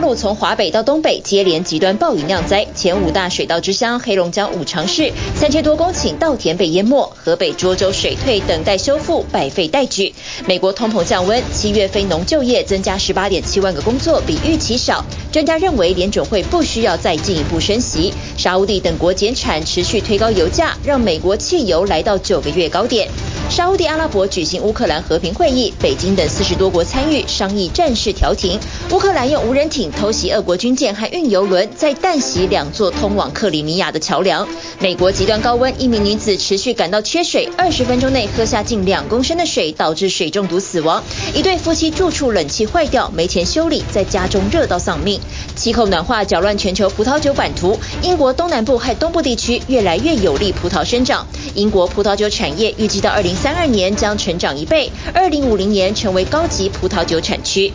大陆从华北到东北接连极端暴雨酿灾，前五大水稻之乡黑龙江五常市三千多公顷稻田被淹没，河北涿州水退等待修复，百废待举。美国通膨降温，七月非农就业增加十八点七万个工作，比预期少。专家认为联准会不需要再进一步升息。沙乌地等国减产，持续推高油价，让美国汽油来到九个月高点。沙乌地阿拉伯举行乌克兰和平会议，北京等四十多国参与商议战事调停。乌克兰用无人艇偷袭俄国军舰和运油轮，再弹袭两座通往克里米亚的桥梁。美国极端高温，一名女子持续感到缺水，二十分钟内喝下近两公升的水，导致水中毒死亡。一对夫妻住处冷气坏掉，没钱修理，在家中热到丧命。气候暖化搅乱全球葡萄酒版图，英国东南部和东部地区越来越有利葡萄生长。英国葡萄酒产业预计到二零三二年将成长一倍，二零五零年成为高级葡萄酒产区。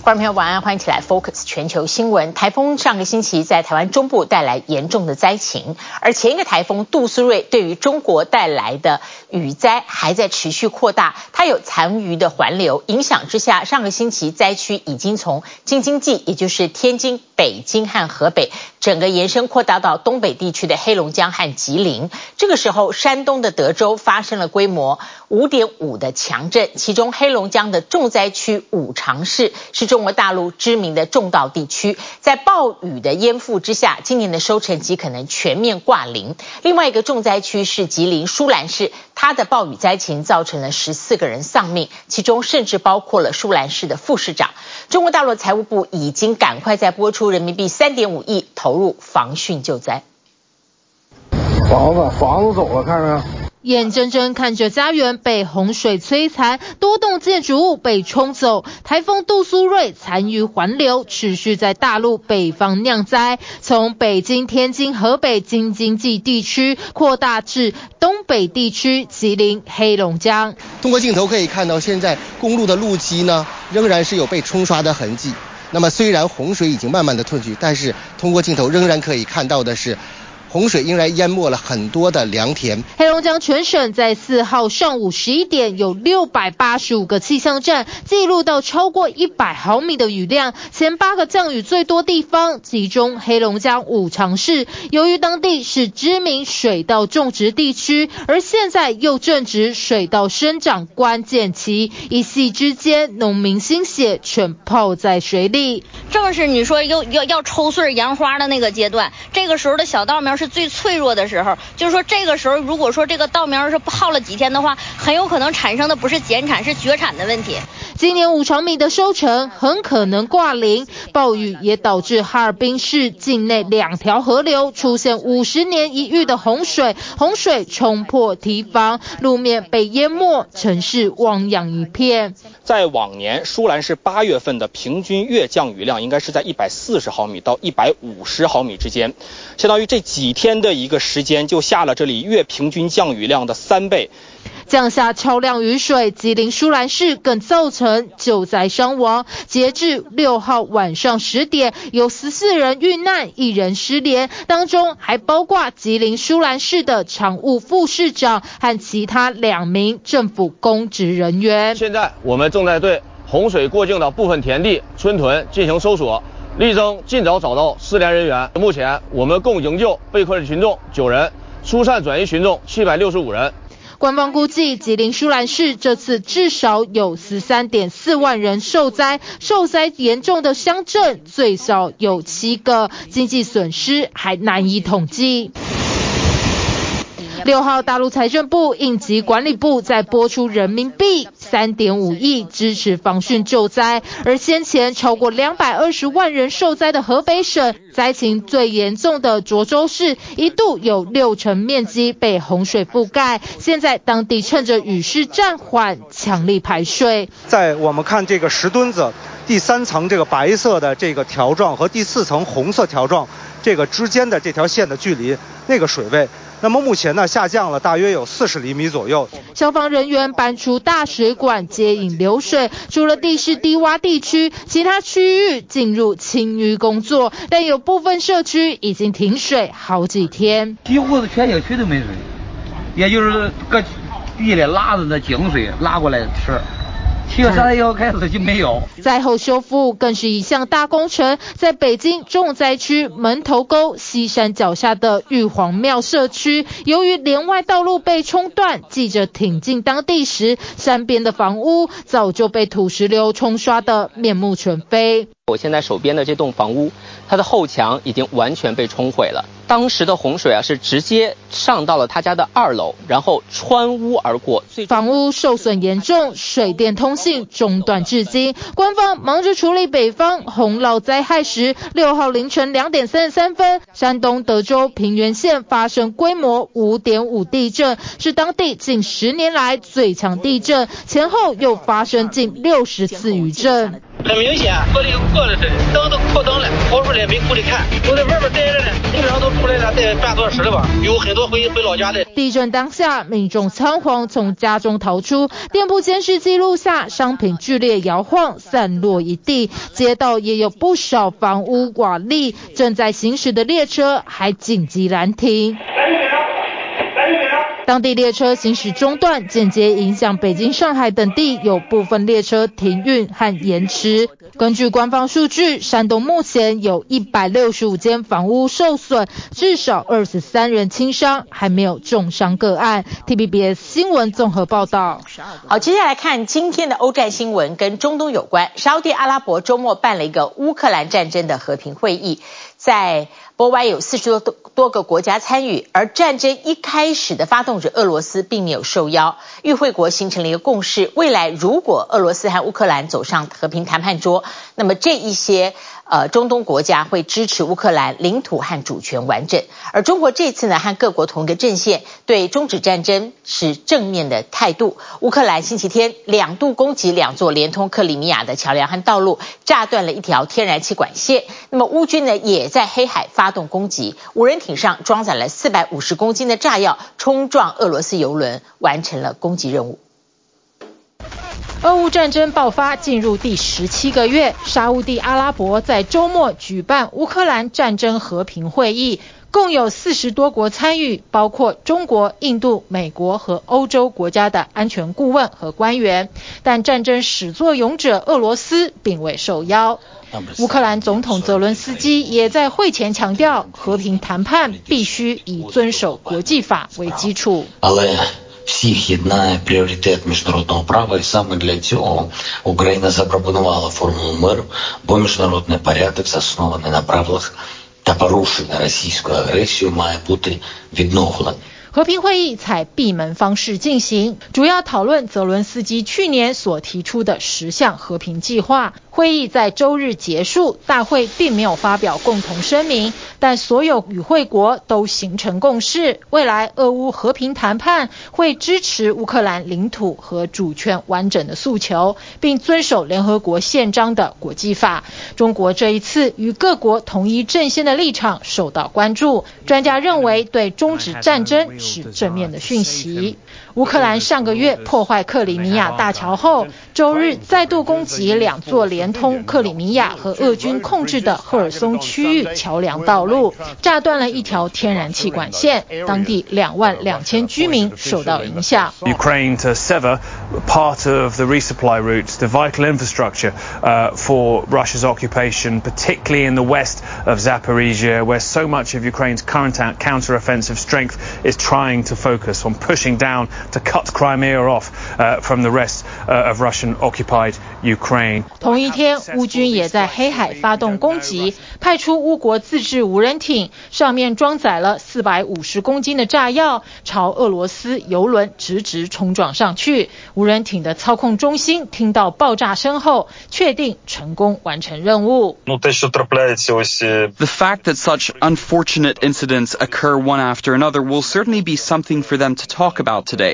观众朋友晚安，欢迎起来 Focus 全球新闻。台风上个星期在台湾中部带来严重的灾情，而前一个台风杜苏芮对于中国带来的雨灾还在持续扩大，它有残余的环流影响之下，上个星期灾区已经从京津冀，也就是天津、北京和河北。整个延伸扩大到东北地区的黑龙江和吉林，这个时候，山东的德州发生了规模五点五的强震，其中黑龙江的重灾区五常市是中国大陆知名的重稻地区，在暴雨的淹覆之下，今年的收成极可能全面挂零。另外一个重灾区是吉林舒兰市，它的暴雨灾情造成了十四个人丧命，其中甚至包括了舒兰市的副市长。中国大陆财务部已经赶快在拨出人民币三点五亿投。入防汛救灾，房子房子走了，看到没有？眼睁睁看着家园被洪水摧残，多栋建筑物被冲走。台风杜苏芮残余环流持续在大陆北方酿灾，从北京、天津、河北京津冀地区扩大至东北地区，吉林、黑龙江。通过镜头可以看到，现在公路的路基呢，仍然是有被冲刷的痕迹。那么虽然洪水已经慢慢的退去，但是通过镜头仍然可以看到的是。洪水仍然淹没了很多的良田。黑龙江全省在四号上午十一点有六百八十五个气象站记录到超过一百毫米的雨量，前八个降雨最多地方集中黑龙江五常市。由于当地是知名水稻种植地区，而现在又正值水稻生长关键期，一夕之间农民心血全泡在水里。正是你说要要要抽穗扬花的那个阶段，这个时候的小稻苗。是最脆弱的时候，就是说这个时候，如果说这个稻苗是泡了几天的话，很有可能产生的不是减产，是绝产的问题。今年五常米的收成很可能挂零，暴雨也导致哈尔滨市境内两条河流出现五十年一遇的洪水，洪水冲破堤防，路面被淹没，城市汪洋一片。在往年，舒兰市八月份的平均月降雨量应该是在一百四十毫米到一百五十毫米之间，相当于这几天的一个时间就下了这里月平均降雨量的三倍。降下超量雨水，吉林舒兰市更造成救灾伤亡。截至六号晚上十点，有十四人遇难，一人失联，当中还包括吉林舒兰市的常务副市长和其他两名政府公职人员。现在我们正在对洪水过境的部分田地、村屯进行搜索，力争尽早找到失联人员。目前我们共营救被困群众九人，疏散转移群众七百六十五人。官方估计，吉林舒兰市这次至少有十三点四万人受灾，受灾严重的乡镇最少有七个，经济损失还难以统计。六号，大陆财政部应急管理部在拨出人民币三点五亿支持防汛救灾，而先前超过两百二十万人受灾的河北省，灾情最严重的涿州市，一度有六成面积被洪水覆盖，现在当地趁着雨势暂缓，强力排水。在我们看这个石墩子第三层这个白色的这个条状和第四层红色条状这个之间的这条线的距离，那个水位。那么目前呢，下降了大约有四十厘米左右。消防人员搬出大水管接引流水，除了地势低洼地区，其他区域进入清淤工作，但有部分社区已经停水好几天。几乎是全小区都没水，也就是搁地里拉着的那井水拉过来吃。七月三十一号开始就没有。灾后修复更是一项大工程，在北京重灾区门头沟西山脚下的玉皇庙社区，由于连外道路被冲断，记者挺进当地时，山边的房屋早就被土石流冲刷得面目全非。我现在手边的这栋房屋，它的后墙已经完全被冲毁了。当时的洪水啊，是直接上到了他家的二楼，然后穿屋而过。房屋受损严重，水电通信中断至今。官方忙着处理北方洪涝灾害时，六号凌晨两点三十三分，山东德州平原县发生规模五点五地震，是当地近十年来最强地震，前后又发生近六十次余震。很明显，玻璃又破了似的，灯都破灯了，跑出来没顾得看，我在外边待着呢，基本上都出来了，待半多时了吧。有很多回回老家的。地震当下，民众仓皇从家中逃出，店铺监视记录下商品剧烈摇晃，散落一地，街道也有不少房屋瓦砾，正在行驶的列车还紧急拦停。当地列车行驶中断，间接影响北京、上海等地有部分列车停运和延迟。根据官方数据，山东目前有一百六十五间房屋受损，至少二十三人轻伤，还没有重伤个案。TVBS 新闻综合报道。好，接下来看今天的欧战新闻，跟中东有关。沙乌地阿拉伯周末办了一个乌克兰战争的和平会议，在国外有四十多多个国家参与，而战争一开始的发动者俄罗斯并没有受邀。与会国形成了一个共识：未来如果俄罗斯和乌克兰走上和平谈判桌，那么这一些。呃，中东国家会支持乌克兰领土和主权完整，而中国这次呢，和各国同一个阵线，对终止战争是正面的态度。乌克兰星期天两度攻击两座连通克里米亚的桥梁和道路，炸断了一条天然气管线。那么乌军呢，也在黑海发动攻击，无人艇上装载了四百五十公斤的炸药，冲撞俄罗斯油轮，完成了攻击任务。俄乌战争爆发进入第十七个月，沙乌地阿拉伯在周末举办乌克兰战争和平会议，共有四十多国参与，包括中国、印度、美国和欧洲国家的安全顾问和官员。但战争始作俑者俄罗斯并未受邀。乌克兰总统泽伦斯基也在会前强调，和平谈判必须以遵守国际法为基础。和平会议采闭门方式进行，主要讨论泽伦斯基去年所提出的十项和平计划。会议在周日结束，大会并没有发表共同声明，但所有与会国都形成共识，未来俄乌和平谈判会支持乌克兰领土和主权完整的诉求，并遵守联合国宪章的国际法。中国这一次与各国统一阵线的立场受到关注，专家认为对终止战争是正面的讯息。乌克兰上个月破坏克里米亚大桥后，周日再度攻击两座连通克里米亚和俄军控制的赫尔松区域桥梁道路，炸断了一条天然气管线，当地两万两千居民受到影响。Ukraine to sever part of the resupply routes, the vital infrastructure for Russia's occupation, particularly in the west of Zaporizhia, where so much of Ukraine's current counter-offensive strength is trying to focus on pushing down to cut Crimea off from the rest of Russian-occupied Ukraine. 同一天，乌军也在黑海发动攻击，派出乌国自制无人艇，上面装载了四百五十公斤的炸药，朝俄罗斯油轮直直冲撞上去。无人艇的操控中心听到爆炸声后，确定成功完成任务。The fact that such unfortunate incidents occur one after another will certainly be something for them to talk about today.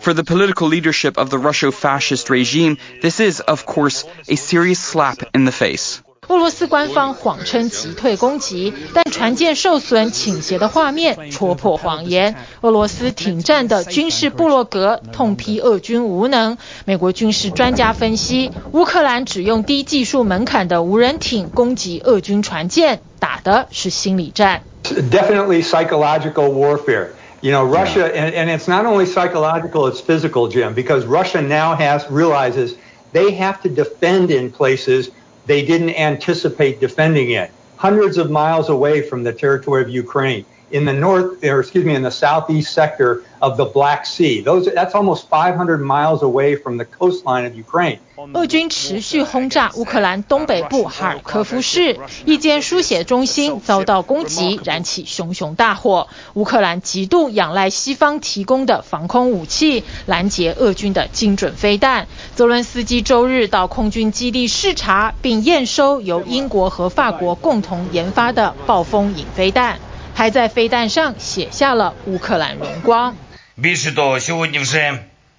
For the political leadership of the Russo-fascist regime, this is, of course, a serious slap in the face. 俄罗斯官方谎称击退攻击，但船舰受损倾斜的画面戳破谎言。俄罗斯挺战的军事部落格痛批俄军无能。美国军事专家分析，乌克兰只用低技术门槛的无人艇攻击俄军船舰，打的是心理战。Definitely psychological warfare. You know, Russia, and, and it's not only psychological, it's physical, Jim, because Russia now has realizes they have to defend in places they didn't anticipate defending in, hundreds of miles away from the territory of Ukraine. In the north, or excuse me, in the southeast sector of the Black Sea. Those, that's almost 500 miles away from the coastline of Ukraine. 俄军持续轰炸乌克兰东北部哈尔科夫市，一间书写中心遭到攻击，燃起熊熊大火。乌克兰极度仰赖西方提供的防空武器，拦截俄军的精准飞弹。泽伦斯基周日到空军基地视察，并验收由英国和法国共同研发的暴风影飞弹。还在飞弹上写下了乌克兰荣光。Більше того, сьогодні вже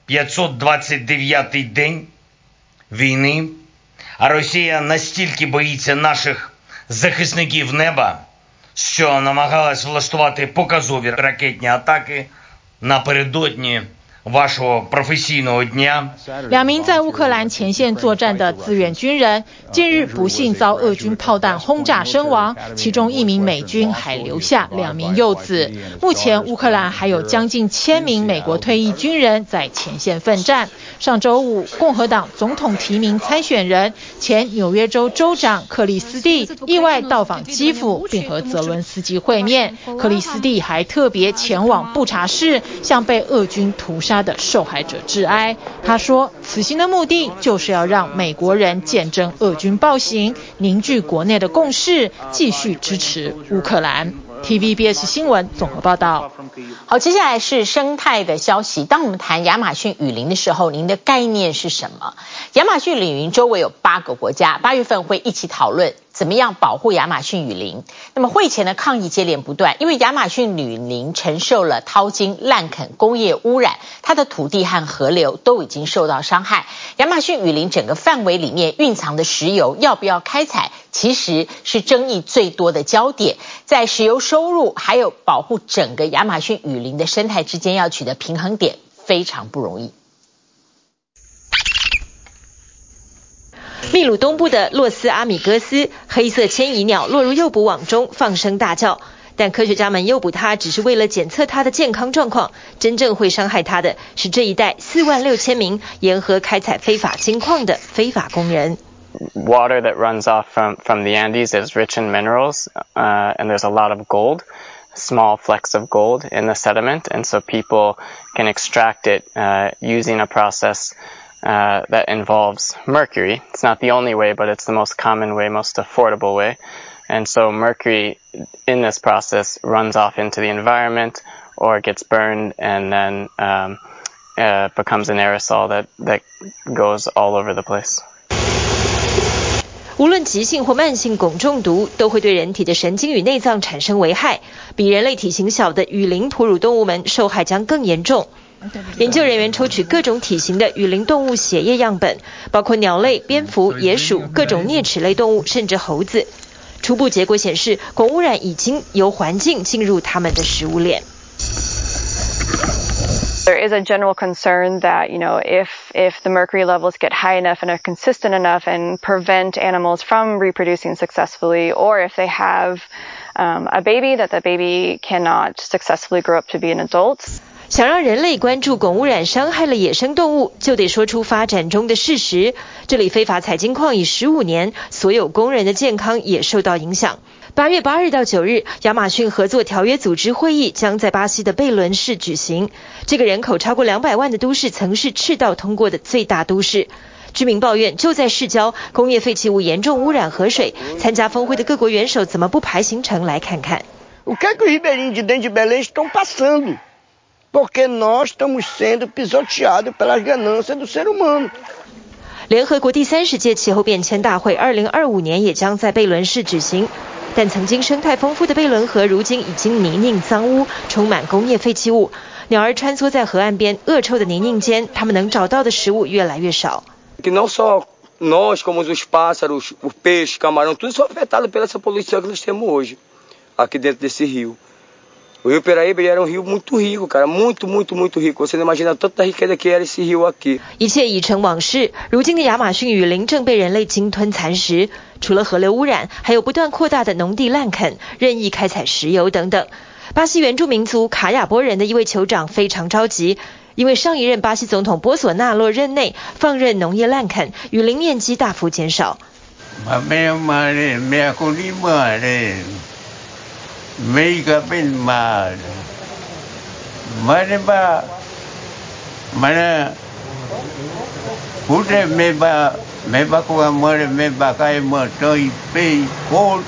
529-й день війни, а Росія настільки боїться наших захисників неба, що намагалась влаштувати показові ракетні атаки напередодні 两名在乌克兰前线作战的志愿军人，近日不幸遭俄军炮弹轰炸身亡，其中一名美军还留下两名幼子。目前乌克兰还有将近千名美国退役军人在前线奋战。上周五，共和党总统提名参选人前纽约州州长克里斯蒂意外到访基辅，并和泽伦斯基会面。克里斯蒂还特别前往布查市，向被俄军屠杀他的受害者致哀。他说，此行的目的就是要让美国人见证俄军暴行，凝聚国内的共识，继续支持乌克兰。TVBS 新闻综合报道。好，接下来是生态的消息。当我们谈亚马逊雨林的时候，您的概念是什么？亚马逊雨林周围有八个国家，八月份会一起讨论怎么样保护亚马逊雨林。那么会前的抗议接连不断，因为亚马逊雨林承受了淘金、滥垦、工业污染，它的土地和河流都已经受到伤害。亚马逊雨林整个范围里面蕴藏的石油要不要开采，其实是争议最多的焦点。在石油收入还有保护整个亚马逊雨林的生态之间要取得平衡点，非常不容易。秘鲁东部的洛斯阿米戈斯，黑色迁移鸟落入诱捕网中，放声大叫。但科学家们诱捕它，只是为了检测它的健康状况。真正会伤害它的是这一带四万六千名沿河开采非法金矿的非法工人。Water that runs off from from the Andes is rich in minerals, uh, and there's a lot of gold, small flecks of gold in the sediment, and so people can extract it uh, using a process. Uh, that involves mercury. It's not the only way, but it's the most common way, most affordable way. And so mercury in this process runs off into the environment or gets burned and then um, uh, becomes an aerosol that, that goes all over the place. 无论急性或慢性汞中毒，都会对人体的神经与内脏产生危害。比人类体型小的雨林哺乳动物们受害将更严重。 研究人员抽取各种体型的雨林动物血液样本，包括鸟类、蝙蝠、野鼠、各种啮齿类动物，甚至猴子。初步结果显示，汞污染已经由环境进入它们的食物链。There is a general concern that, you know, if if the mercury levels get high enough and are consistent enough and prevent animals from reproducing successfully, or if they have um, a baby, that the baby cannot successfully grow up to be an adult. 想让人类关注汞污染伤害了野生动物，就得说出发展中的事实。这里非法采金矿已十五年，所有工人的健康也受到影响。八月八日到九日，亚马逊合作条约组织会议将在巴西的贝伦市举行。这个人口超过两百万的都市，曾是赤道通过的最大都市。居民抱怨就在市郊，工业废弃物严重污染河水。参加峰会的各国元首怎么不排行程来看看？联合国第三十届气候变迁大会二零二五年也将在贝伦市举行，但曾经生态丰富的贝伦河如今已经泥泞脏污，充满工业废弃物。鸟儿穿梭在河岸边，恶臭的泥泞间，它们能找到的食物越来越少。一切已成往事。如今的亚马逊雨林正被人类鲸吞蚕食，除了河流污染，还有不断扩大的农地滥垦、任意开采石油等等。巴西原住民族卡亚波人的一位酋长非常着急。因为上一任巴西总统波索纳洛任内放任农业滥垦，雨林面积大幅减少。wake up in mud. What about mana kute meba meba kuwa mare meba kai mo toi pe kot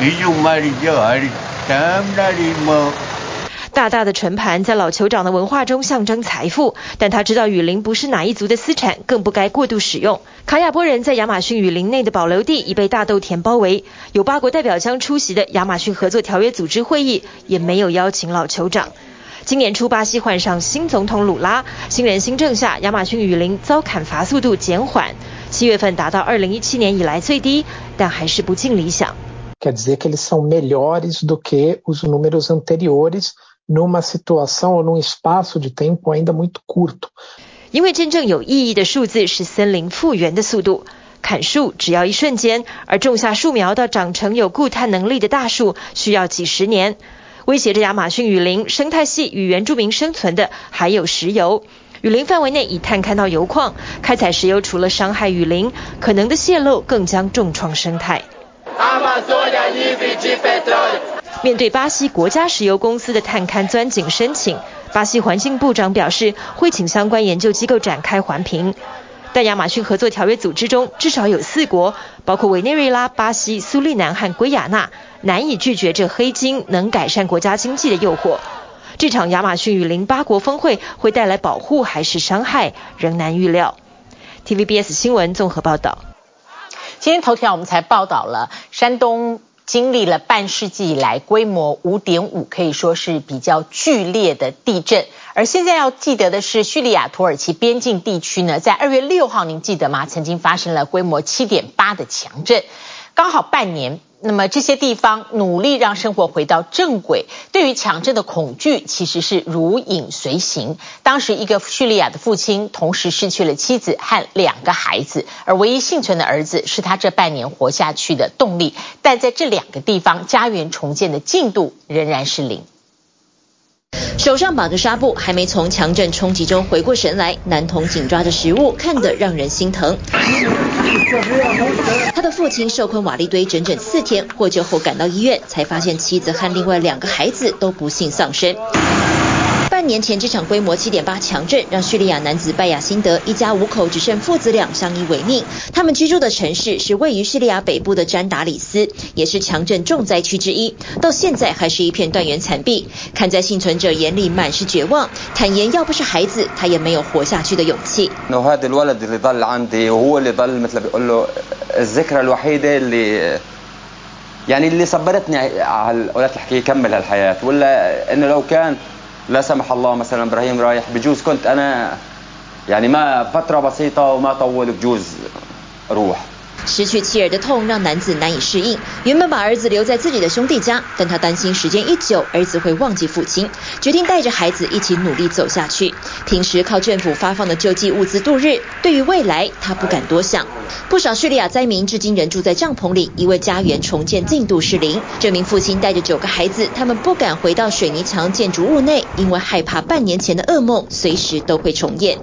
iju mari jo hari tam dari mo 大大的纯盘在老酋长的文化中象征财富，但他知道雨林不是哪一族的私产，更不该过度使用。卡亚波人在亚马逊雨林内的保留地已被大豆田包围，有八国代表将出席的亚马逊合作条约组织会议也没有邀请老酋长。今年初，巴西换上新总统鲁拉，新人新政下，亚马逊雨林遭砍伐速度减缓，七月份达到二零一七年以来最低，但还是不尽理想。因为真正有意义的数字是森林复原的速度，砍树只要一瞬间，而种下树苗到长成有固碳能力的大树需要几十年。威胁着亚马逊雨林生态系与原住民生存的还有石油。雨林范围内已探勘到油矿，开采石油除了伤害雨林，可能的泄漏更将重创生态。面对巴西国家石油公司的探勘钻井申请，巴西环境部长表示会请相关研究机构展开环评。但亚马逊合作条约组织中至少有四国，包括委内瑞拉、巴西、苏利南和圭亚那，难以拒绝这黑金能改善国家经济的诱惑。这场亚马逊雨林八国峰会会带来保护还是伤害，仍难预料。TVBS 新闻综合报道。今天头条我们才报道了山东。经历了半世纪以来规模五点五，可以说是比较剧烈的地震。而现在要记得的是，叙利亚土耳其边境地区呢，在二月六号，您记得吗？曾经发生了规模七点八的强震，刚好半年。那么这些地方努力让生活回到正轨，对于强震的恐惧其实是如影随形。当时一个叙利亚的父亲同时失去了妻子和两个孩子，而唯一幸存的儿子是他这半年活下去的动力。但在这两个地方，家园重建的进度仍然是零。手上绑着纱布，还没从强震冲击中回过神来，男童紧抓着食物，看得让人心疼。他的父亲受困瓦砾堆整整四天，获救后赶到医院，才发现妻子和另外两个孩子都不幸丧生。半年前，这场规模七点八强震让叙利亚男子拜亚辛德一家五口只剩父子俩相依为命。他们居住的城市是位于叙利亚北部的詹达里斯，也是强震重灾区之一。到现在还是一片断垣残壁，看在幸存者眼里满是绝望，坦言要不是孩子，他也没有活下去的勇气。لا سمح الله مثلا إبراهيم رايح بجوز كنت أنا يعني ما فترة بسيطة وما طول بجوز روح. 失去妻儿的痛让男子难以适应，原本把儿子留在自己的兄弟家，但他担心时间一久，儿子会忘记父亲，决定带着孩子一起努力走下去。平时靠政府发放的救济物资度日，对于未来他不敢多想。不少叙利亚灾民至今仍住在帐篷里，因为家园重建进度是零。这名父亲带着九个孩子，他们不敢回到水泥墙建筑物内，因为害怕半年前的噩梦随时都会重演。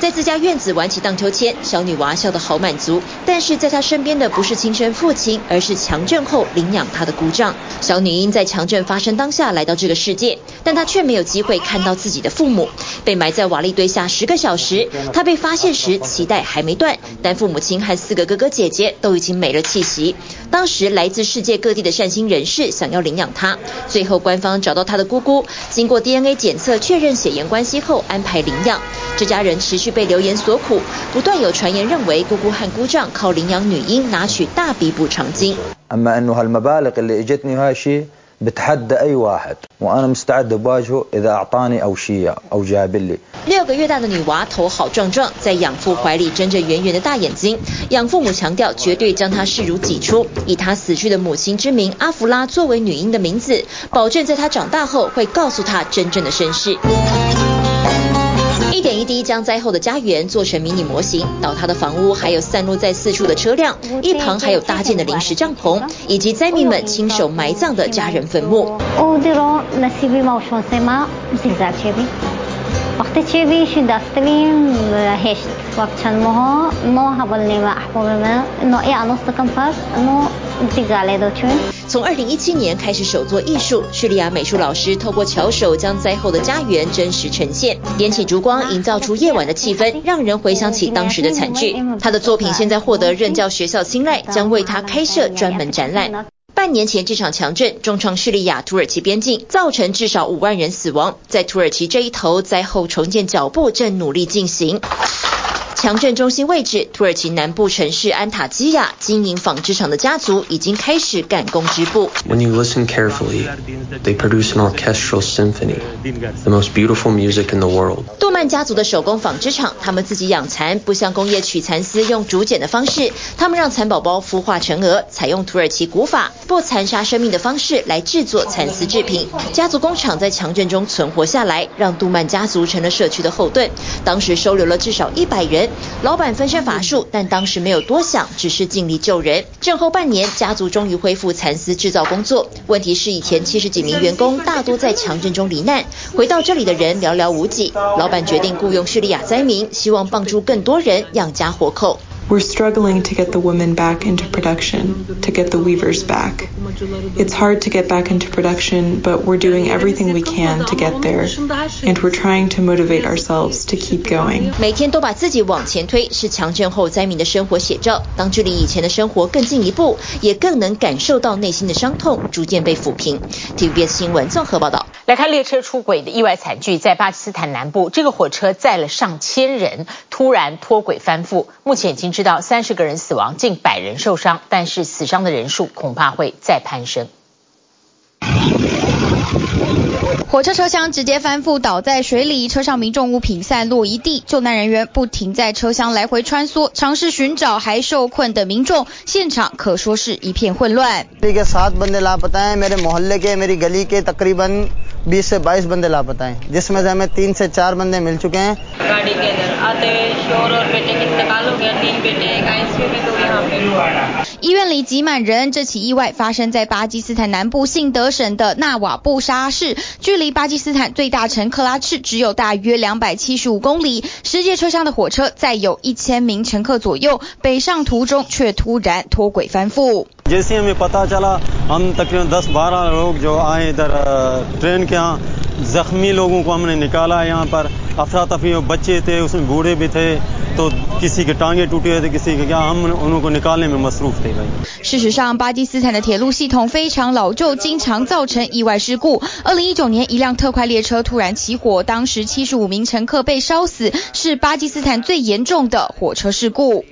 在自家院子玩起荡秋千，小女娃笑得好满足。但是在她身边的不是亲生父亲，而是强震后领养她的姑丈。小女婴在强震发生当下来到这个世界，但她却没有机会看到自己的父母。被埋在瓦砾堆下十个小时，她被发现时脐带还没断，但父母亲和四个哥哥姐姐都已经没了气息。当时来自世界各地的善心人士想要领养她，最后官方找到她的姑姑，经过 DNA 检测确认血缘关系后安排领养。这家人持续被流言所苦，不断有传言认为姑姑和姑丈靠领养女婴拿取大笔补偿金。六个月大的女娃头好壮壮，在养父怀里睁着圆圆的大眼睛。养父母强调绝对将她视如己出，以她死去的母亲之名阿弗拉作为女婴的名字，保证在她长大后会告诉她真正的身世。一点一滴将灾后的家园做成迷你模型，倒塌的房屋，还有散落在四处的车辆，一旁还有搭建的临时帐篷，以及灾民们亲手埋葬的家人坟墓。从二零一七年开始手作艺术，叙利亚美术老师透过巧手将灾后的家园真实呈现，点起烛光，营造出夜晚的气氛，让人回想起当时的惨剧。他的作品现在获得任教学校青睐，将为他开设专门展览。半年前这场强震重创叙利亚土耳其边境，造成至少五万人死亡。在土耳其这一头，灾后重建脚步正努力进行。强震中心位置，土耳其南部城市安塔基亚，经营纺织厂的家族已经开始赶工织布。When you listen carefully, they produce an orchestral symphony, the most beautiful music in the world. 杜曼家族的手工纺织厂，他们自己养蚕，不像工业取蚕丝用竹简的方式，他们让蚕宝宝孵化成蛾，采用土耳其古法不残杀生命的方式来制作蚕丝制品。家族工厂在强震中存活下来，让杜曼家族成了社区的后盾。当时收留了至少一百人。老板分身乏术，但当时没有多想，只是尽力救人。震后半年，家族终于恢复蚕丝制造工作。问题是，以前七十几名员工大多在强震中罹难，回到这里的人寥寥无几。老板决定雇佣叙利亚灾民，希望帮助更多人养家活口。We're struggling to get the women back into production, to get the weavers back. It's hard to get back into production, but we're doing everything we can to get there, and we're trying to motivate ourselves to keep going. 每天都把自己往前推，是强震后灾民的生活写照。当距离以前的生活更进一步，也更能感受到内心的伤痛逐渐被抚平。TVBS 新闻综合报道。 来看列车出轨的意外惨剧，在巴基斯坦南部，这个火车载了上千人，突然脱轨翻覆，目前已经知道三十个人死亡，近百人受伤，但是死伤的人数恐怕会再攀升。火车车厢直接翻覆，倒在水里，车上民众物品散落一地，救难人员不停在车厢来回穿梭，尝试寻找还受困的民众，现场可说是一片混乱。医院里挤满人。这起意外发生在巴基斯坦南部信德省的纳瓦布沙市，离巴基斯坦最大城克拉赤只有大约两百七十五公里。十节车厢的火车载有一千名乘客左右，北上途中却突然脱轨翻覆。事实上，巴基斯坦的铁路系统非常老旧，经常造成意外事故。二零一九年，一辆特快列车突然起火，当时七十五名乘客被烧死，是巴基斯坦最严重的火车事故。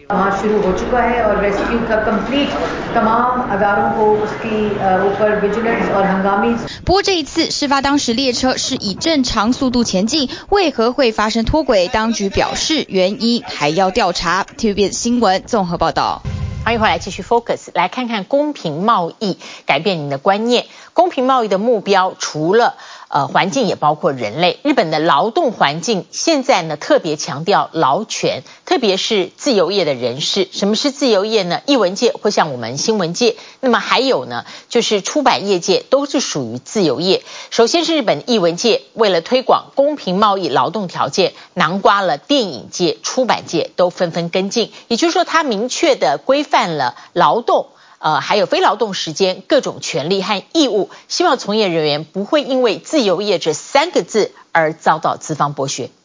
不过这一次事发当时列车是以正常速度前进，为何会发生脱轨？当局表示原因还要调查。TVBS 新闻综合报道。欢迎回来继续 Focus，来看看公平贸易改变您的观念。公平贸易的目标除了呃，环境也包括人类。日本的劳动环境现在呢，特别强调劳权，特别是自由业的人士。什么是自由业呢？译文界或像我们新闻界，那么还有呢，就是出版业界都是属于自由业。首先是日本译文界，为了推广公平贸易劳动条件，囊括了电影界、出版界都纷纷跟进。也就是说，它明确的规范了劳动。呃，还有非劳动时间各种权利和义务，希望从业人员不会因为自由业这三个字而遭到资方剥削。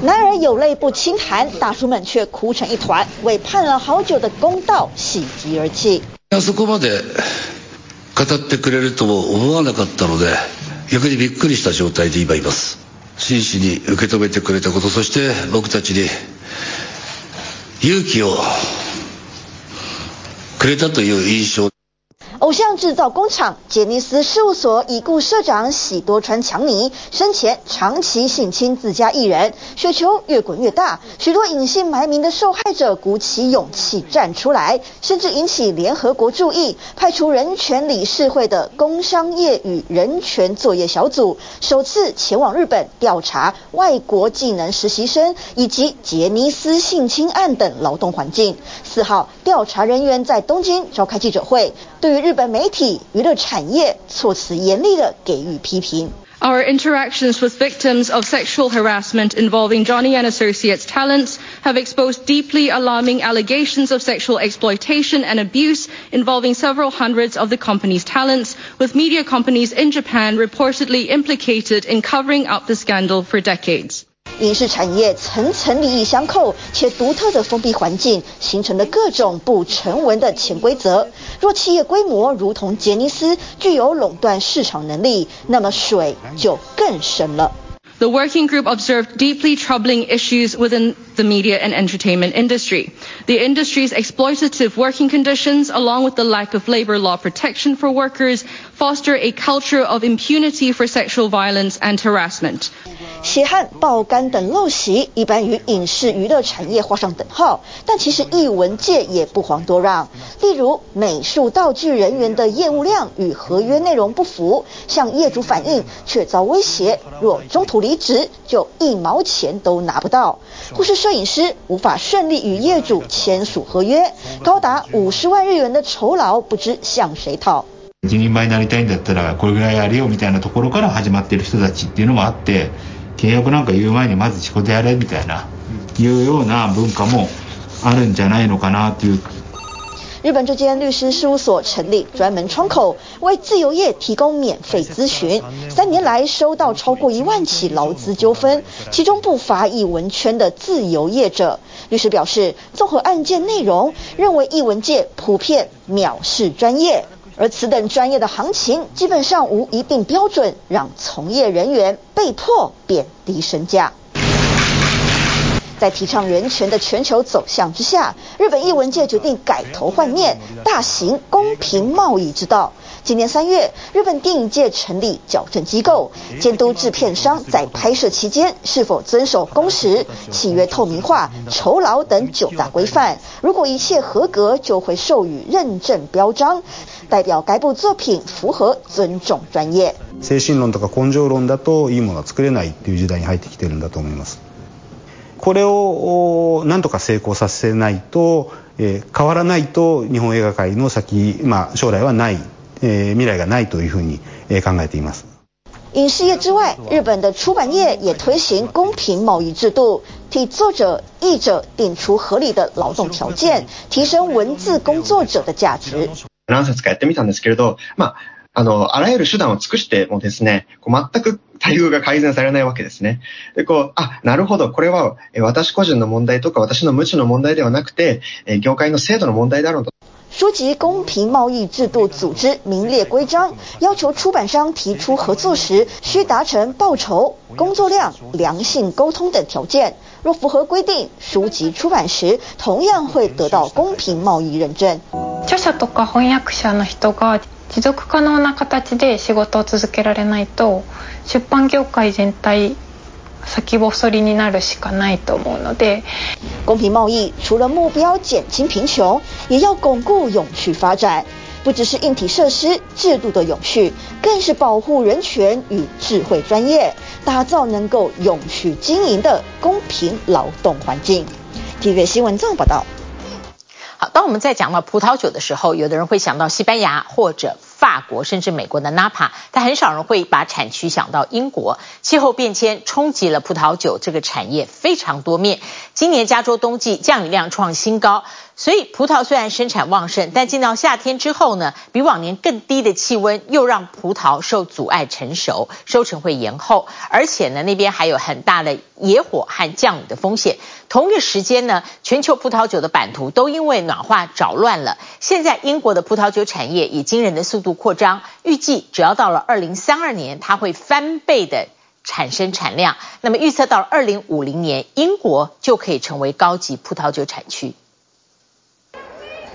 男儿有泪不轻弹，大叔们却哭成一团，为盼了好久的公道喜极而泣。真摯に受け止めてくれたこと、そして僕たちに勇気をくれたという印象。偶像制造工厂杰尼斯事务所已故社长喜多川强尼生前长期性侵自家艺人，雪球越滚越大，许多隐姓埋名的受害者鼓起勇气站出来，甚至引起联合国注意，派出人权理事会的工商业与人权作业小组首次前往日本调查外国技能实习生以及杰尼斯性侵案等劳动环境。四号，调查人员在东京召开记者会，对于日本媒体、娱乐产业措辞严厉地给予批评。Our interactions with victims of sexual harassment involving Johnny and Associates talents have exposed deeply alarming allegations of sexual exploitation and abuse involving several hundreds of the company's talents, with media companies in Japan reportedly implicated in covering up the scandal for decades. 影视产业层层利益相扣，且独特的封闭环境形成了各种不成文的潜规则。若企业规模如同杰尼斯具有垄断市场能力，那么水就更深了。The working group observed deeply troubling issues within the media and entertainment industry. The industry's exploitative working conditions, along with the lack of labor law protection for workers, foster a culture of impunity for sexual violence and harassment. 血汗、爆肝等陋习，一般与影视娱乐产业画上等号。但其实艺文界也不遑多让，例如美术道具人员的业务量与合约内容不符，向业主反映却遭威胁，若中途离 职就一毛钱都拿不到。或是摄影师无法顺利与业主签署合约，高达五十万日元的酬劳不知向谁讨。一人前になりたいんだったらこれぐらいやれよみたいなところから始まってる人たちっていうのもあって。契约なんか言う前にまず仕事やれみたいないうような文化もあるんじゃないのかなという。 日本这间律师事务所成立专门窗口，为自由业提供免费咨询。三年来收到超过一万起劳资纠纷，其中不乏译文圈的自由业者。律师表示，综合案件内容，认为译文界普遍藐视专业。而此等专业的行情基本上无一定标准，让从业人员被迫贬低身价。在提倡人权的全球走向之下，日本艺文界决定改头换面，大行公平贸易之道。今年三月，日本电影界成立矫正机构，监督制片商在拍摄期间是否遵守工时、契约透明化、酬劳等九大规范。如果一切合格，就会授予认证标章，代表该部作品符合尊重专业。精神论とか根性论だといいものは作れないっていう时代に入ってきてるんだと思います。 これをなんとか成功させないと、えー、変わらないと日本映画界の先、まあ将来はない。呃，未来がないというふうに考えています。影视业之外，日本的出版业也推行公平贸易制度，替作者、译者定出合理的劳动条件，提升文字工作者的价值。何册かやってみたんですけれど、まあ、あの、あらゆる手段を尽くしてもですね、こう全く待遇が改善されないわけですね。で、こう、あ、なるほど、これは私个人の问题とか私の无知の问题ではなくて、业界の制度の问题だろうと。书籍公平贸易制度组织名列规章，要求出版商提出合作时需达成报酬、工作量、良性沟通等条件。若符合规定，书籍出版时同样会得到公平贸易认证。著者とか翻訳者の人が持続可能な形で仕事を続けられないと、出版业界全体先细りになるしかないと思うので，公平贸易除了目标减轻贫穷，也要巩固永续发展。不只是硬体设施制度的永续，更是保护人权与智慧专业，打造能够永续经营的公平劳动环境。TVB 新闻综合报道。 当我们在讲到葡萄酒的时候，有的人会想到西班牙或者法国，甚至美国的纳帕，但很少人会把产区想到英国。气候变迁冲击了葡萄酒这个产业，非常多面。今年加州冬季降雨量创新高。所以葡萄虽然生产旺盛，但进到夏天之后呢，比往年更低的气温又让葡萄受阻碍成熟，收成会延后，而且呢，那边还有很大的野火和降雨的风险。同一时间呢，全球葡萄酒的版图都因为暖化扰乱了。现在英国的葡萄酒产业以惊人的速度扩张，预计只要到了二零三二年，它会翻倍的产生产量。那么预测到二零五零年，英国就可以成为高级葡萄酒产区。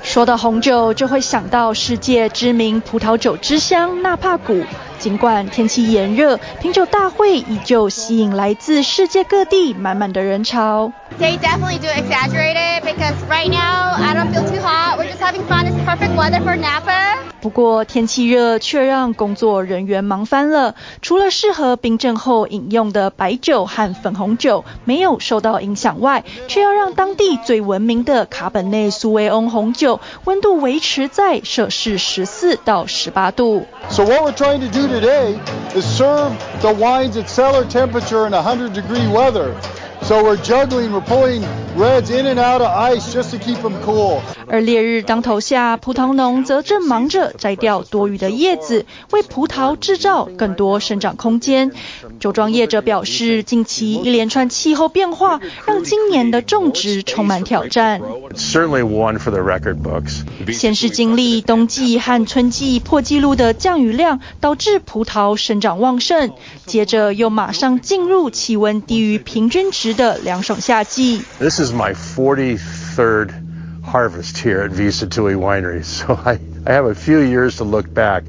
说到红酒，就会想到世界知名葡萄酒之乡纳帕谷。尽管天气炎热，品酒大会依旧吸引来自世界各地满满的人潮。They definitely do exaggerate it because right now I don't feel too hot. We're just having fun. It's perfect weather for Napa. 不过天气热却让工作人员忙翻了。除了适合冰镇后饮用的白酒和粉红酒没有受到影响外，却要让当地最闻名的卡本内苏维翁红酒温度维持在摄氏十四到十八度。So what we're trying to do today is serve the wines at cellar temperature in 100 degree weather. So we're juggling, we're pulling reds in and out of ice just to keep them cool. 而烈日当头下，葡萄农则正忙着摘掉多余的叶子，为葡萄制造更多生长空间。酒庄业者表示，近期一连串气候变化，让今年的种植充满挑战。Certainly one for the record books. 先是经历冬季和春季破纪录的降雨量，导致葡萄生长旺盛，接着又马上进入气温低于平均值的凉爽夏季。This is my 43rd harvest here at Visa Tui Winery, so I, I have a few years to look back.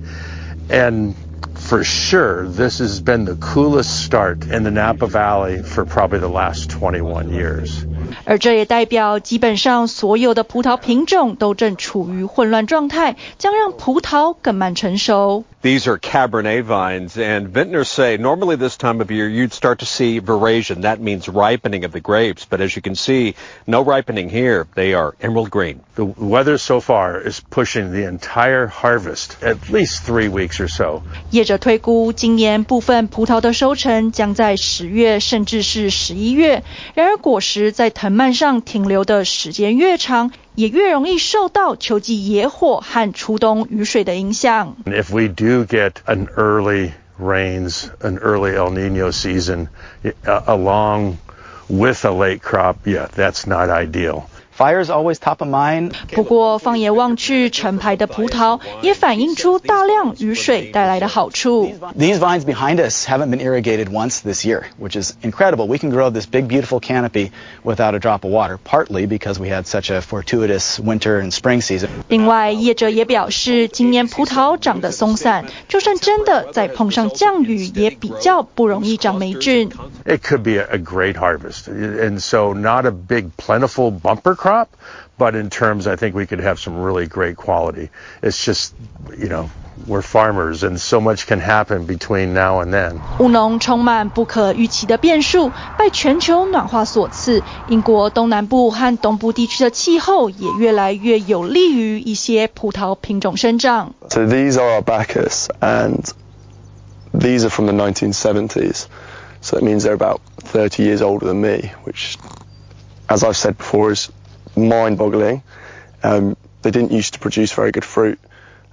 And for sure, this has been the coolest start in the Napa Valley for probably the last 21 years. 而这也代表，基本上所有的葡萄品种都正处于混乱状态，将让葡萄更慢成熟。These are Cabernet vines, and vintners say normally this time of year you'd start to see veraison. That means ripening of the grapes. But as you can see, no ripening here. They are emerald green. The weather so far is pushing the entire harvest at least three weeks or so. 业者推估，今年部分葡萄的收成将在十月甚至是十一月。然而果实在 藤蔓上停留的时间越长，也越容易受到秋季野火和初冬雨水的影响。If we do get an early rains, an early El Nino season, along with a late crop, yeah, that's not ideal. Fire is always top of mind. 不过放眼望去，成排的葡萄也反映出大量雨水带来的好处。These vines behind us haven't been irrigated once this year, which is incredible. We can grow this big, beautiful canopy without a drop of water, partly because we had such a fortuitous winter and spring season. 另外，业者也表示，今年葡萄长得松散，就算真的再碰上降雨，也比较不容易长霉菌。It could be a great harvest, and so not a big, plentiful bumper crop, but in terms, I think we could have some really great quality. It's just, you know, we're farmers and so much can happen between now and then. 务农充满不可预期的变数，拜全球暖化所赐，英国东南部和东部地区的气候也越来越有利于一些葡萄品种生长。 So these are our Bacchus and these are from the 1970s. So that means they're about 30 years older than me, which, as I've said before, is mind-boggling. Um, they didn't used to produce very good fruit.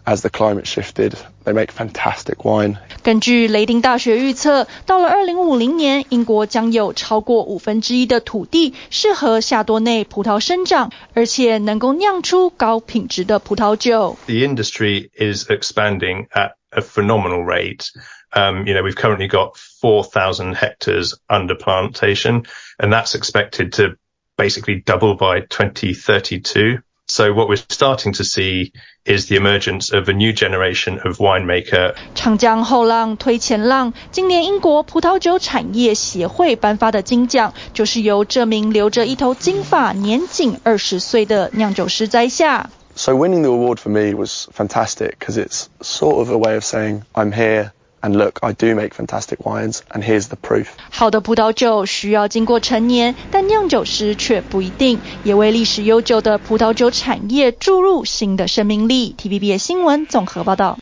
As the climate shifted, they make fantastic wine. 根据雷丁大学预测，到了2050年，英国将有超过五分之一的土地适合夏多内葡萄生长，而且能够酿出高品质的葡萄酒。 The industry is expanding at a phenomenal rate. Um, you know, we've currently got 4,000 hectares under plantation, and that's expected to basically double by 2032. So what we're starting to see is the emergence of a new generation of winemaker. 长江后浪推前浪，今年英国葡萄酒产业协会颁发的金奖，就是由这名留着一头金发、年仅二十岁的酿酒师摘下。 So winning the award for me was fantastic because it's sort of a way of saying I'm here. And look, I do make fantastic wines, and here's the proof. 好的葡萄酒需要经过陈年，但酿酒师却不一定，也为历史悠久的葡萄酒产业注入新的生命力。TVBS 新闻综合报道。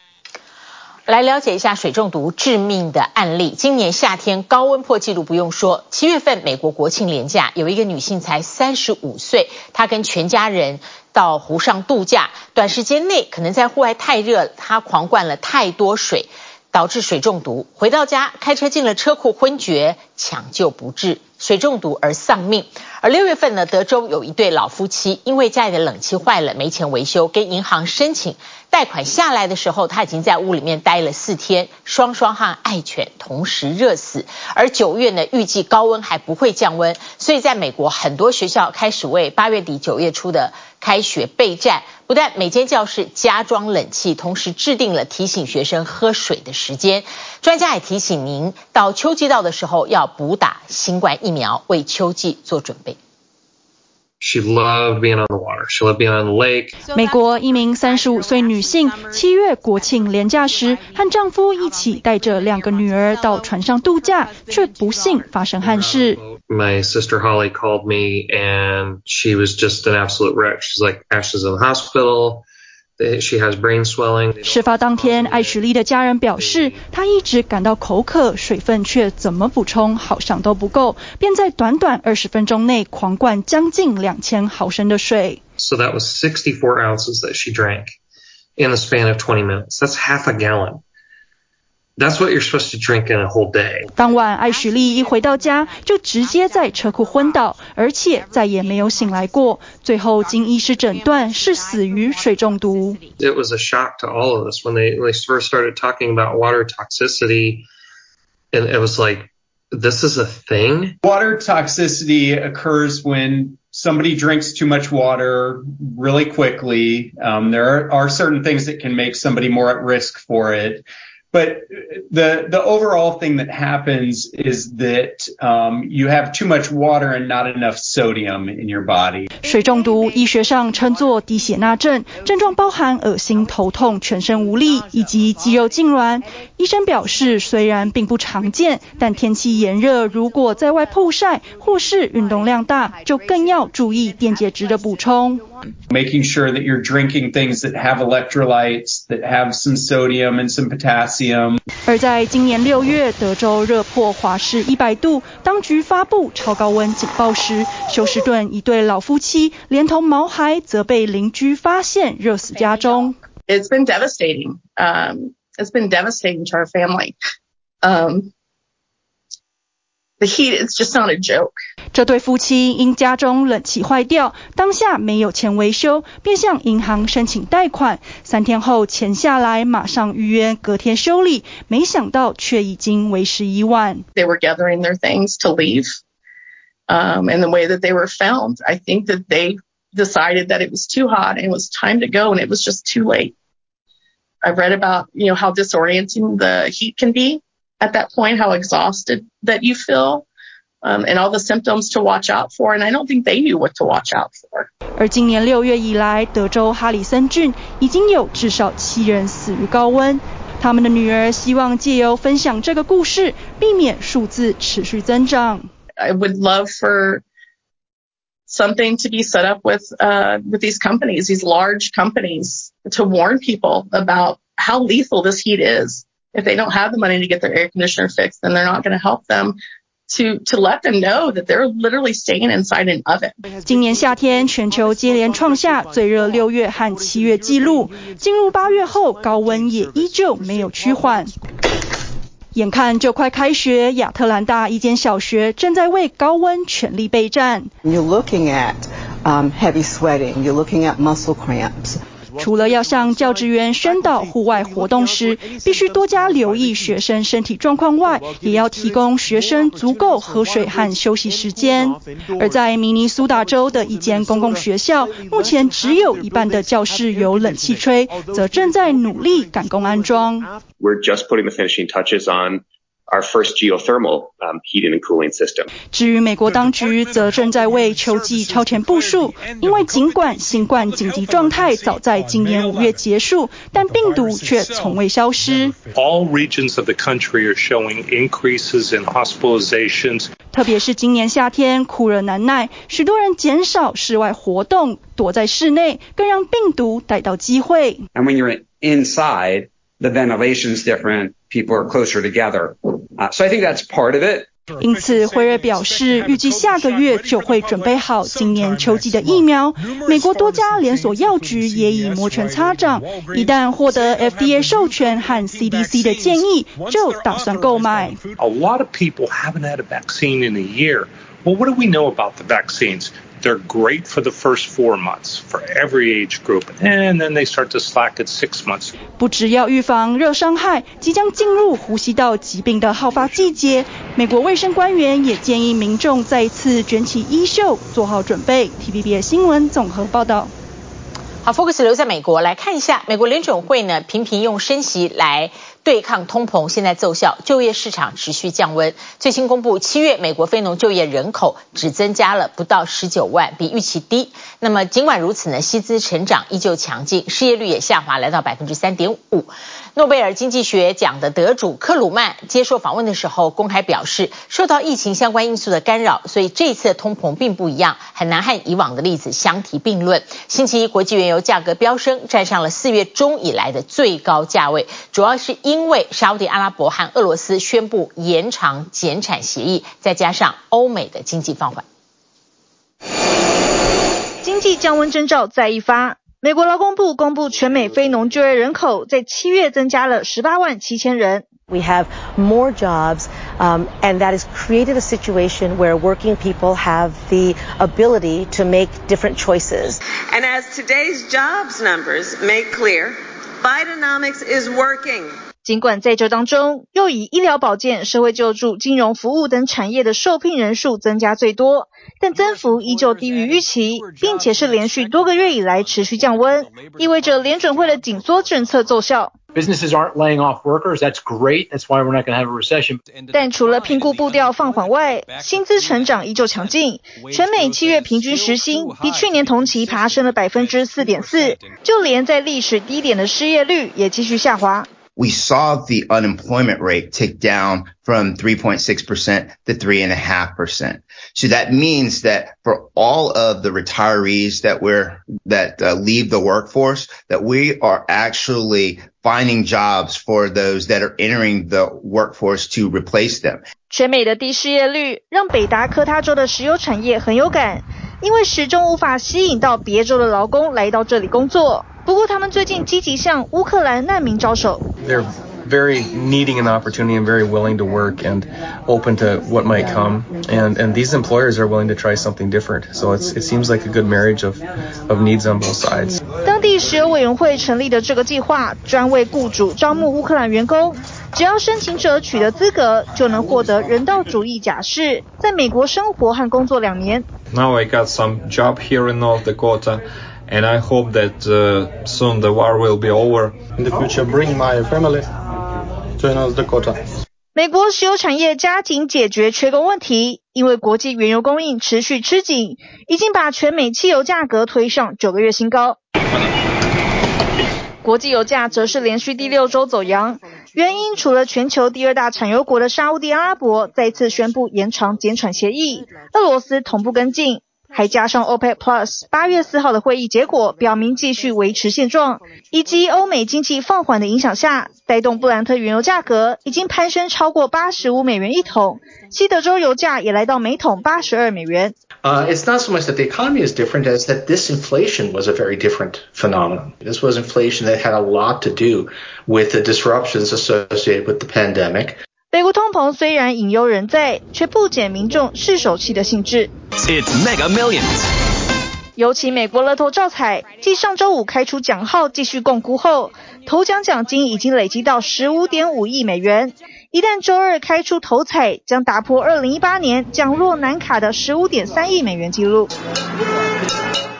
来了解一下水中毒致命的案例。今年夏天高温破纪录，不用说，七月份美国国庆连假，有一个女性才三十五岁，她跟全家人到湖上度假，短时间内可能在户外太热，她狂灌了太多水。导致水中毒，回到家开车进了车库昏厥，抢救不治。水中毒而丧命。而六月份呢，德州有一对老夫妻，因为家里的冷气坏了，没钱维修，跟银行申请贷款下来的时候，他已经在屋里面待了四天，双双和爱犬同时热死。而九月呢，预计高温还不会降温，所以在美国很多学校开始为八月底九月初的开学备战，不但每间教室加装冷气，同时制定了提醒学生喝水的时间。专家也提醒您，到秋季到的时候要补打新冠疫苗，为秋季做准备。She loved being on the water. She loved being on the lake. 美国一名三十五岁女性，七月国庆连假时，和丈夫一起带着两个女儿到船上度假，却不幸发生憾事。My sister Holly called me, and she was just an absolute wreck. She's like, Ashley's in the hospital. 事发当天，艾许莉的家人表示，她一直感到口渴，水分却怎么补充好像都不够，便在短短二十分钟内狂灌将近两千毫升的水。So that was 64 ounces that she drank in the span of 20 minutes. That's half a gallon. That's what you're supposed to drink in a whole day. 当晚，艾许莉一回到家就直接在车库昏倒，而且再也没有醒来过。最后经医师诊断是死于水中毒。It was a shock to all of us when they, when they first started talking about water toxicity, and it was like, this is a thing. Water toxicity occurs when somebody drinks too much water really quickly. Um, there are, are certain things that can make somebody more at risk for it. But the the overall thing that happens is that um, you have too much water and not enough sodium in your body. 水中毒医学上称作低血钠症，症状包含恶心、头痛、全身无力以及肌肉痙攣。医生表示，虽然并不常见，但天气炎热，如果在外曝晒或是运动量大，就更要注意电解质的补充。Making sure that you're drinking things that have electrolytes, that have some sodium and some potassium. 而在今年六月，德州热破华氏一百度，当局发布超高温警报时，休斯顿一对老夫妻连同毛孩则被邻居发现热死家中。It's been devastating. Um, it's been devastating to our family. Um, The heat is just not a joke. 这对夫妻因家中冷气坏掉，当下没有钱维修，便向银行申请贷款。三天后钱下来，马上预约隔天修理，没想到却已经为时已晚。They were gathering their things to leave, um, and the way that they were found, I think that they decided that it was too hot and it was time to go, and it was just too late. I've read about, you know, how disorienting the heat can be. At that point, how exhausted that you feel, um, and all the symptoms to watch out for. And I don't think they knew what to watch out for. 而今年六月以来，德州哈里森郡已经有至少七人死于高温。他们的女儿希望借由分享这个故事，避免数字持续增长。I would love for something to be set up with, uh, with these companies, these large companies, to warn people about how lethal this heat is. If they don't have the money to get their air conditioner fixed, then they're not going to help them To to let them know that they're literally staying inside an oven. 今年夏天，全球接连创下最热六月和七月纪录。进入八月后，高温也依旧没有趋缓。眼看就快开学，亚特兰大一间小学正在为高温全力备战。You're looking at um, heavy sweating. You're looking at muscle cramps. 除了要向教职员宣导户外活动时必须多加留意学生身体状况外，也要提供学生足够喝水和休息时间。而在明尼苏达州的一间公共学校，目前只有一半的教室有冷气吹，则正在努力赶工安装。We're just putting the finishing touches on our first geothermal heating and cooling system. 至于美国当局则正在为秋季超前部署，因为尽管新冠紧急状态早在今年五月结束，但病毒却从未消失。All regions of the country are showing increases in hospitalizations. 特别是今年夏天酷热难耐，许多人减少室外活动，躲在室内，更让病毒逮到机会。And when you're inside, the ventilation is different. People are closer together. So I think that's part of it. 因此，辉瑞表示，预计下个月就会准备好今年秋季的疫苗。美国多家连锁药局也已摩拳擦掌，一旦获得 FDA 授权和 CDC 的建议，就打算购买。A lot of people haven't had a vaccine in a year. Well, what do we know about the vaccines? They're great for the first four months for every age group, and then they start to slack at six months. 不只要预防热伤害，即将进入呼吸道疾病的好发季节，美国卫生官员也建议民众再次卷起衣袖，做好准备。TVBS 新闻综合报道。好，Focus 留在美国来看一下，美国联准会呢频频用升息来。对抗通膨现在奏效，就业市场持续降温。最新公布，七月美国非农就业人口只增加了不到十九万，比预期低。那么尽管如此呢，薪资成长依旧强劲，失业率也下滑来到百分之三点五。诺贝尔经济学奖的得主克鲁曼接受访问的时候，公开表示，受到疫情相关因素的干扰，所以这次的通膨并不一样，很难和以往的例子相提并论。星期一，国际原油价格飙升，站上了四月中以来的最高价位，主要是因为沙乌地阿拉伯和俄罗斯宣布延长减产协议，再加上欧美的经济放缓，经济降温征兆再一发。美国劳工部公布，全美非农就业人口在七月增加了十八万七千人。We have more jobs, um, and that has created a situation where working people have the ability to make different choices. And as today's jobs numbers make clear, Bidenomics is working. 尽管在这当中，又以医疗保健、社会救助、金融服务等产业的受聘人数增加最多，但增幅依旧低于预期，并且是连续多个月以来持续降温，意味着联准会的紧缩政策奏效。Businesses aren't laying off workers. That's great. That's why we're not going to have a recession. 但除了聘雇步调放缓外，薪资成长依旧强劲，全美七月平均时薪比去年同期爬升了百分之四点四，就连在历史低点的失业率也继续下滑。we saw the unemployment rate tick down from 3.6% to 3.5%. So that means that for all of the retirees that we're, that uh, leave the workforce, that we are actually finding jobs for those that are entering the workforce to replace them. 全美的低失业率让北达科他州的石油产业很有感，因为始终无法吸引到别州的劳工来到这里工作。 不过，他们最近积极向乌克兰难民招手。They're very needing an opportunity and very willing to work and open to what might come. And and these employers are willing to try something different. So it's it seems like a good marriage of of needs on both sides. 当地石油委员会成立的这个计划，专为雇主招募乌克兰员工，只要申请者取得资格，就能获得人道主义假释，在美国生活和工作两年。Now I got some job here in North Dakota. And I hope that soon the war will be over. In the future, bring my family to North Dakota. 美国石油产业加紧解决缺工问题，因为国际原油供应持续吃紧，已经把全美汽油价格推上九个月新高。国际油价则是连续第六周走扬，原因除了全球第二大产油国的沙乌地阿拉伯再次宣布延长减产协议，俄罗斯同步跟进。还加上 OPEC Plus 八月四号的会议结果表明继续维持现状，以及欧美经济放缓的影响下，带动布兰特原油价格已经攀升超过八十五美元一桶，西德州油价也来到每桶八十二美元。Uh, it's not so much that the economy is different as that this inflation was a very different phenomenon. This was inflation that had a lot to do with the disruptions associated with the pandemic. 美国通膨虽然隐忧仍在，却不减民众试手气的兴致。It's Mega Millions。尤其美国乐透照彩，继上周五开出奖号继续共估后，头奖奖金已经累积到十五点五亿美元。一旦周二开出头彩，将打破二零一八年奖落南卡的十五点三亿美元纪录。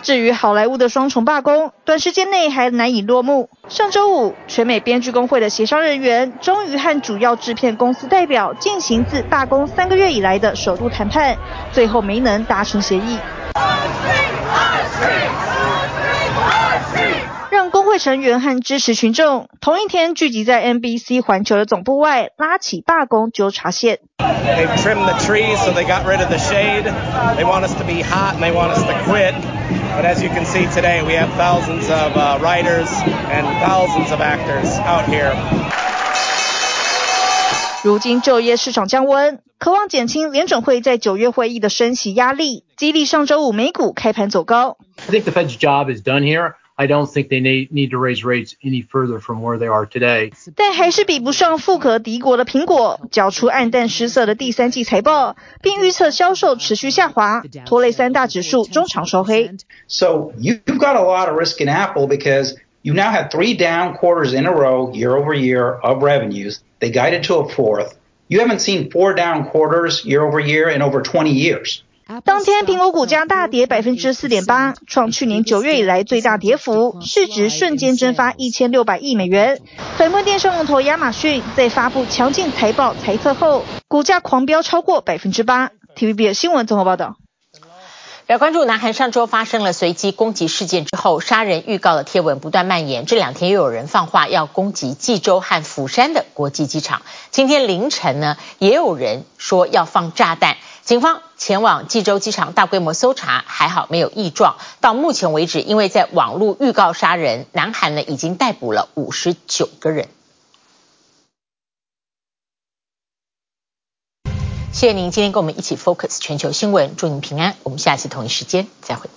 至于好莱坞的双重罢工，短时间内还难以落幕。上周五，全美编剧工会的协商人员终于和主要制片公司代表进行自罢工三个月以来的首度谈判，最后没能达成协议，工会成员和支持群众同一天聚集在 NBC 环球的总部外，拉起罢工纠察线。They trimmed the trees so they got rid of the shade. They want us to But as you can see today, we have thousands of uh, writers and thousands of actors out here. 如今就业市场降温，渴望减轻联准会在九月会议的升息压力，激励上周五美股开盘走高。I think the Fed's job is done here. I don't think they need need to raise rates any further from where they are today. 但还是比不上富可敌国的苹果，交出黯淡失色的第三季财报，并预测销售持续下滑，拖累三大指数中场收黑。So you've got a lot of risk in Apple because you now have three down quarters in a row year over year of revenues. They guided to a fourth. You haven't seen four down quarters year over year in over 20 years. 当天苹果股价大跌百分之四点八，创去年九月以来最大跌幅，市值瞬间蒸发一千六百亿美元。粉末电商龙头亚马逊，在发布强劲财报财测后，股价狂飙超过百分之八。TVBS 新闻综合报道。来关注南韩上周发生了随机攻击事件之后，杀人预告的贴文不断蔓延。这两天又有人放话要攻击济州和釜山的国际机场。今天凌晨呢，也有人说要放炸弹。警方前往济州机场大规模搜查，还好没有异状。到目前为止，因为在网络预告杀人，南韩呢已经逮捕了五十九个人。谢谢您今天跟我们一起 focus 全球新闻，祝您平安。我们下期同一时间再会。